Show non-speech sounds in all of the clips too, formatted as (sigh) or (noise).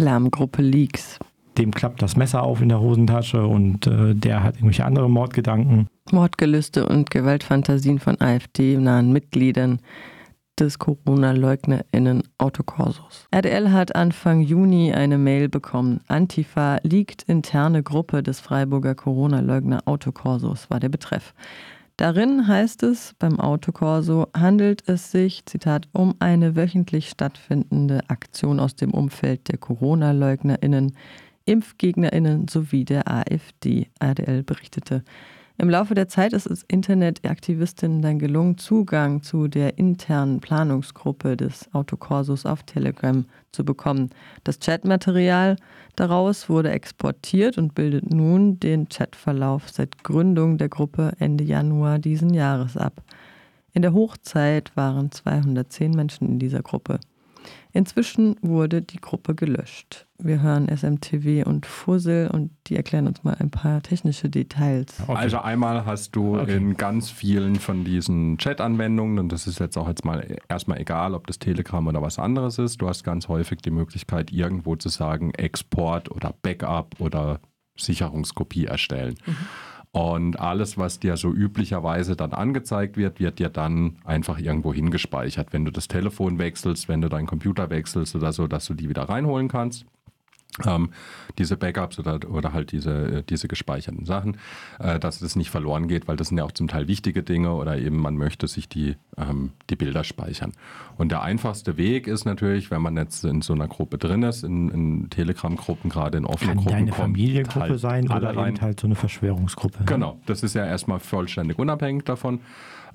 Lärmgruppe Leaks. Dem klappt das Messer auf in der Hosentasche und äh, der hat irgendwelche andere Mordgedanken. Mordgelüste und Gewaltfantasien von AfD-nahen Mitgliedern des Corona-LeugnerInnen Autokorsos. RDL hat Anfang Juni eine Mail bekommen. Antifa liegt interne Gruppe des Freiburger Corona-Leugner Autokorsos, war der Betreff. Darin heißt es, beim Autokorso handelt es sich, Zitat, um eine wöchentlich stattfindende Aktion aus dem Umfeld der Corona-LeugnerInnen, ImpfgegnerInnen sowie der AfD, RDL berichtete. Im Laufe der Zeit ist es Internetaktivistinnen dann gelungen, Zugang zu der internen Planungsgruppe des Autokorsos auf Telegram zu bekommen. Das Chatmaterial daraus wurde exportiert und bildet nun den Chatverlauf seit Gründung der Gruppe Ende Januar diesen Jahres ab. In der Hochzeit waren 210 Menschen in dieser Gruppe. Inzwischen wurde die Gruppe gelöscht. Wir hören SMTW und Fussel und die erklären uns mal ein paar technische Details. Okay. Also einmal hast du okay. in ganz vielen von diesen Chat-Anwendungen, und das ist jetzt auch jetzt mal erstmal egal, ob das Telegram oder was anderes ist, du hast ganz häufig die Möglichkeit, irgendwo zu sagen, Export oder Backup oder Sicherungskopie erstellen. Mhm. Und alles, was dir so üblicherweise dann angezeigt wird, wird dir dann einfach irgendwo hingespeichert. Wenn du das Telefon wechselst, wenn du deinen Computer wechselst oder so, dass du die wieder reinholen kannst ähm, diese Backups oder, oder halt diese, äh, diese gespeicherten Sachen, äh, dass das nicht verloren geht, weil das sind ja auch zum Teil wichtige Dinge oder eben man möchte sich die, ähm, die Bilder speichern. Und der einfachste Weg ist natürlich, wenn man jetzt in so einer Gruppe drin ist, in, in Telegram-Gruppen, gerade in offenen Kann Gruppen. Kann eine Familiengruppe halt sein oder eben halt so eine Verschwörungsgruppe. Genau, das ist ja erstmal vollständig unabhängig davon.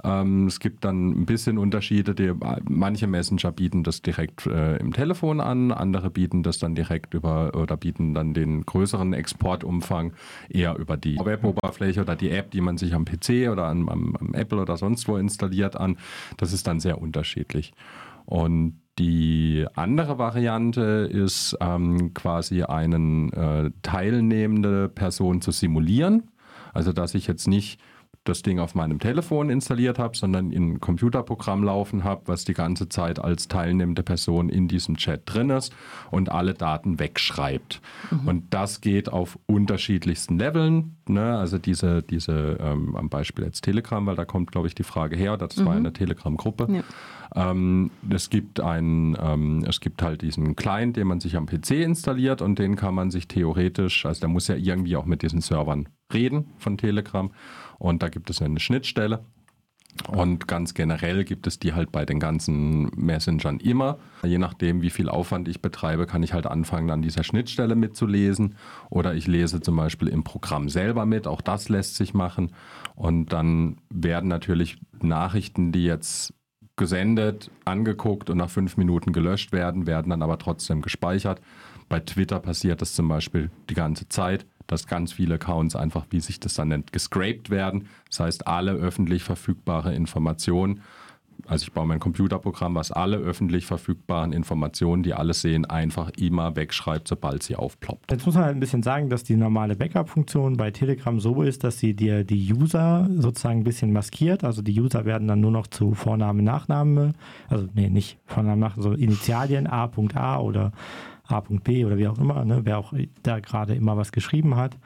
Ähm, es gibt dann ein bisschen Unterschiede. Die, manche Messenger bieten das direkt äh, im Telefon an, andere bieten das dann direkt über oder bieten dann den größeren Exportumfang eher über die Web-Oberfläche oder die App, die man sich am PC oder am, am, am Apple oder sonst wo installiert an. Das ist dann sehr unterschiedlich. Und die andere Variante ist ähm, quasi einen äh, teilnehmende Person zu simulieren. Also dass ich jetzt nicht das Ding auf meinem Telefon installiert habe, sondern in ein Computerprogramm laufen habe, was die ganze Zeit als teilnehmende Person in diesem Chat drin ist und alle Daten wegschreibt. Mhm. Und das geht auf unterschiedlichsten Leveln. Ne? Also diese, diese ähm, am Beispiel jetzt Telegram, weil da kommt, glaube ich, die Frage her, das mhm. war eine Telegram-Gruppe. Ja. Ähm, es, gibt ein, ähm, es gibt halt diesen Client, den man sich am PC installiert und den kann man sich theoretisch, also der muss ja irgendwie auch mit diesen Servern reden von Telegram. Und da gibt es eine Schnittstelle. Und ganz generell gibt es die halt bei den ganzen Messengern immer. Je nachdem, wie viel Aufwand ich betreibe, kann ich halt anfangen, an dieser Schnittstelle mitzulesen. Oder ich lese zum Beispiel im Programm selber mit. Auch das lässt sich machen. Und dann werden natürlich Nachrichten, die jetzt gesendet, angeguckt und nach fünf Minuten gelöscht werden, werden dann aber trotzdem gespeichert. Bei Twitter passiert das zum Beispiel die ganze Zeit dass ganz viele Accounts einfach, wie sich das dann nennt, gescraped werden. Das heißt, alle öffentlich verfügbare Informationen, also ich baue mein Computerprogramm, was alle öffentlich verfügbaren Informationen, die alle sehen, einfach immer wegschreibt, sobald sie aufploppt. Jetzt muss man halt ein bisschen sagen, dass die normale Backup-Funktion bei Telegram so ist, dass sie dir die User sozusagen ein bisschen maskiert. Also die User werden dann nur noch zu Vorname, Nachname, also nee, nicht Vorname, Nachname, so Initialien A.A oder H.B. oder wie auch immer, ne, wer auch da gerade immer was geschrieben hat.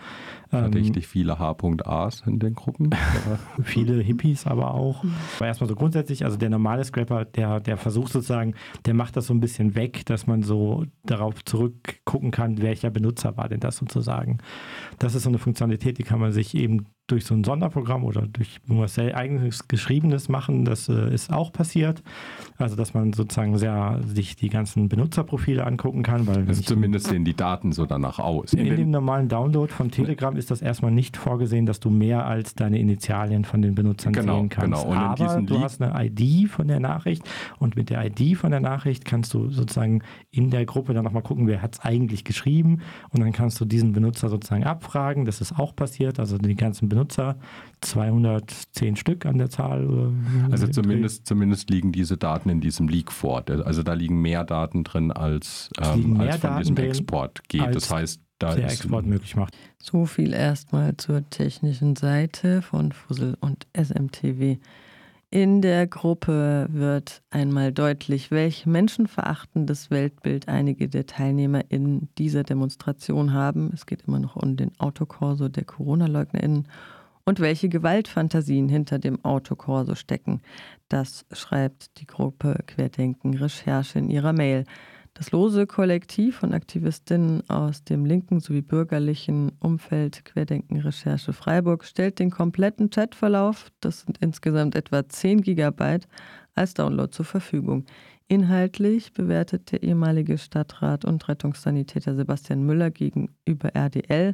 Ähm, Richtig viele H.As in den Gruppen. (laughs) viele Hippies aber auch. Aber erstmal so grundsätzlich, also der normale Scrapper, der, der versucht sozusagen, der macht das so ein bisschen weg, dass man so darauf zurückgucken kann, welcher Benutzer war denn das sozusagen. Das ist so eine Funktionalität, die kann man sich eben durch so ein Sonderprogramm oder durch was eigenes Geschriebenes machen. Das äh, ist auch passiert. Also, dass man sozusagen sehr sich die ganzen Benutzerprofile angucken kann. Weil also zumindest sehen die Daten so danach aus. In, in dem normalen Download von Telegram ist das erstmal nicht vorgesehen, dass du mehr als deine Initialien von den Benutzern genau, sehen kannst. Genau. Und Aber du hast eine ID von der Nachricht und mit der ID von der Nachricht kannst du sozusagen in der Gruppe dann nochmal gucken, wer hat es eigentlich geschrieben und dann kannst du diesen Benutzer sozusagen abfragen. Das ist auch passiert. Also die ganzen Benutzer Benutzer, 210 Stück an der Zahl. Also zumindest, zumindest liegen diese Daten in diesem Leak vor. Also da liegen mehr Daten drin, als, ähm, als von Daten diesem Export geht. Das heißt, da der Export möglich macht. So viel erstmal zur technischen Seite von Fussel und SMTW. In der Gruppe wird einmal deutlich, welch menschenverachtendes Weltbild einige der Teilnehmer in dieser Demonstration haben. Es geht immer noch um den Autokorso der Corona-LeugnerInnen und welche Gewaltfantasien hinter dem Autokorso stecken. Das schreibt die Gruppe Querdenken Recherche in ihrer Mail. Das lose Kollektiv von Aktivistinnen aus dem linken sowie bürgerlichen Umfeld Querdenken Recherche Freiburg stellt den kompletten Chatverlauf, das sind insgesamt etwa 10 Gigabyte, als Download zur Verfügung. Inhaltlich bewertet der ehemalige Stadtrat und Rettungssanitäter Sebastian Müller gegenüber RDL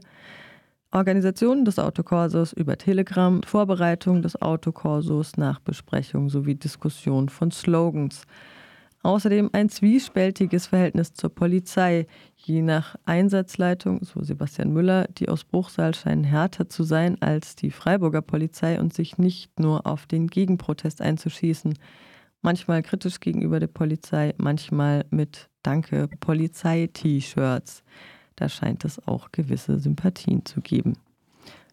Organisation des Autokorsos über Telegram, Vorbereitung des Autokorsos, Nachbesprechung sowie Diskussion von Slogans. Außerdem ein zwiespältiges Verhältnis zur Polizei. Je nach Einsatzleitung, so Sebastian Müller, die aus Bruchsal scheinen härter zu sein als die Freiburger Polizei und sich nicht nur auf den Gegenprotest einzuschießen. Manchmal kritisch gegenüber der Polizei, manchmal mit Danke Polizei-T-Shirts. Da scheint es auch gewisse Sympathien zu geben.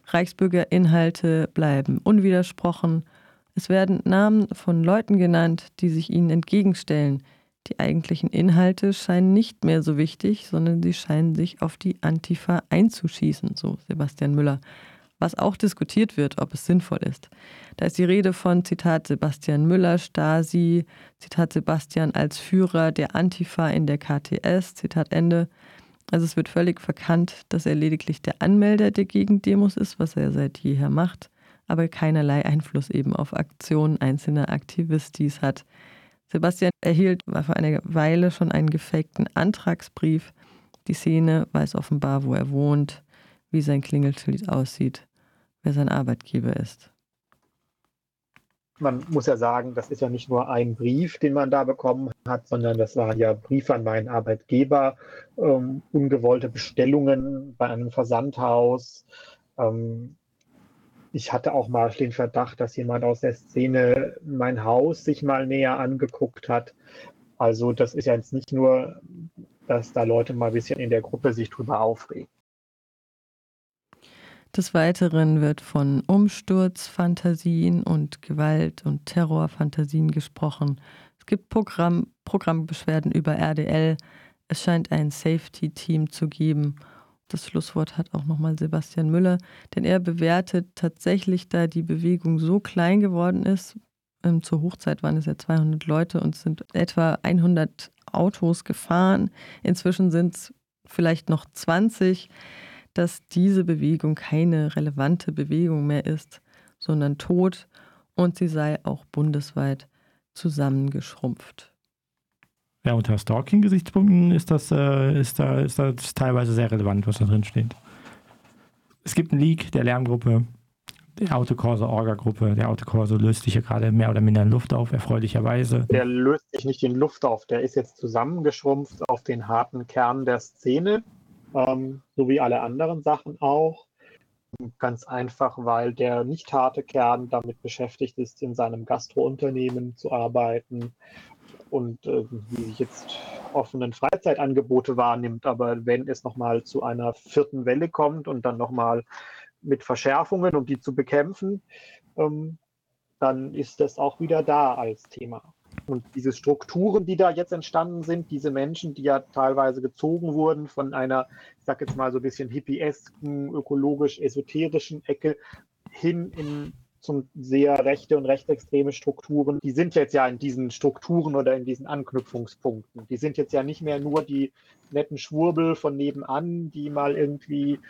Reichsbürgerinhalte bleiben unwidersprochen. Es werden Namen von Leuten genannt, die sich ihnen entgegenstellen. Die eigentlichen Inhalte scheinen nicht mehr so wichtig, sondern sie scheinen sich auf die Antifa einzuschießen, so Sebastian Müller. Was auch diskutiert wird, ob es sinnvoll ist. Da ist die Rede von Zitat Sebastian Müller, Stasi, Zitat Sebastian als Führer der Antifa in der KTS, Zitat Ende. Also es wird völlig verkannt, dass er lediglich der Anmelder der Gegendemos ist, was er seit jeher macht aber keinerlei Einfluss eben auf Aktionen einzelner Aktivistis hat. Sebastian erhielt vor einer Weile schon einen gefakten Antragsbrief. Die Szene weiß offenbar, wo er wohnt, wie sein Klingelschild aussieht, wer sein Arbeitgeber ist. Man muss ja sagen, das ist ja nicht nur ein Brief, den man da bekommen hat, sondern das waren ja Briefe an meinen Arbeitgeber, ähm, ungewollte Bestellungen bei einem Versandhaus, ähm, ich hatte auch mal den Verdacht, dass jemand aus der Szene mein Haus sich mal näher angeguckt hat. Also das ist ja jetzt nicht nur, dass da Leute mal ein bisschen in der Gruppe sich drüber aufregen. Des Weiteren wird von Umsturzfantasien und Gewalt- und Terrorfantasien gesprochen. Es gibt Programm, Programmbeschwerden über RDL. Es scheint ein Safety-Team zu geben das Schlusswort hat auch nochmal Sebastian Müller, denn er bewertet tatsächlich, da die Bewegung so klein geworden ist, ähm, zur Hochzeit waren es ja 200 Leute und sind etwa 100 Autos gefahren. Inzwischen sind es vielleicht noch 20, dass diese Bewegung keine relevante Bewegung mehr ist, sondern tot und sie sei auch bundesweit zusammengeschrumpft. Ja, unter Stalking-Gesichtspunkten ist das, äh, ist, da, ist das teilweise sehr relevant, was da drin steht. Es gibt einen Leak der Lärmgruppe, der Autokorso Orga-Gruppe. Der Autokorso löst sich ja gerade mehr oder minder in Luft auf, erfreulicherweise. Der löst sich nicht in Luft auf, der ist jetzt zusammengeschrumpft auf den harten Kern der Szene, ähm, so wie alle anderen Sachen auch. Ganz einfach, weil der nicht harte Kern damit beschäftigt ist, in seinem Gastrounternehmen zu arbeiten und äh, wie jetzt offenen Freizeitangebote wahrnimmt. Aber wenn es nochmal zu einer vierten Welle kommt und dann nochmal mit Verschärfungen, um die zu bekämpfen, ähm, dann ist das auch wieder da als Thema. Und diese Strukturen, die da jetzt entstanden sind, diese Menschen, die ja teilweise gezogen wurden von einer, ich sag jetzt mal so ein bisschen hippiesken, ökologisch-esoterischen Ecke hin in zum sehr rechte und rechtsextreme Strukturen, die sind jetzt ja in diesen Strukturen oder in diesen Anknüpfungspunkten. Die sind jetzt ja nicht mehr nur die netten Schwurbel von nebenan, die mal irgendwie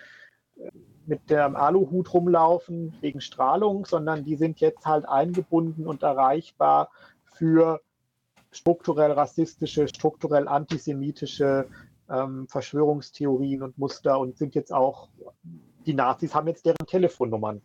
äh, mit dem Aluhut rumlaufen wegen Strahlung, sondern die sind jetzt halt eingebunden und erreichbar für strukturell rassistische, strukturell antisemitische ähm, Verschwörungstheorien und Muster und sind jetzt auch, die Nazis haben jetzt deren Telefonnummern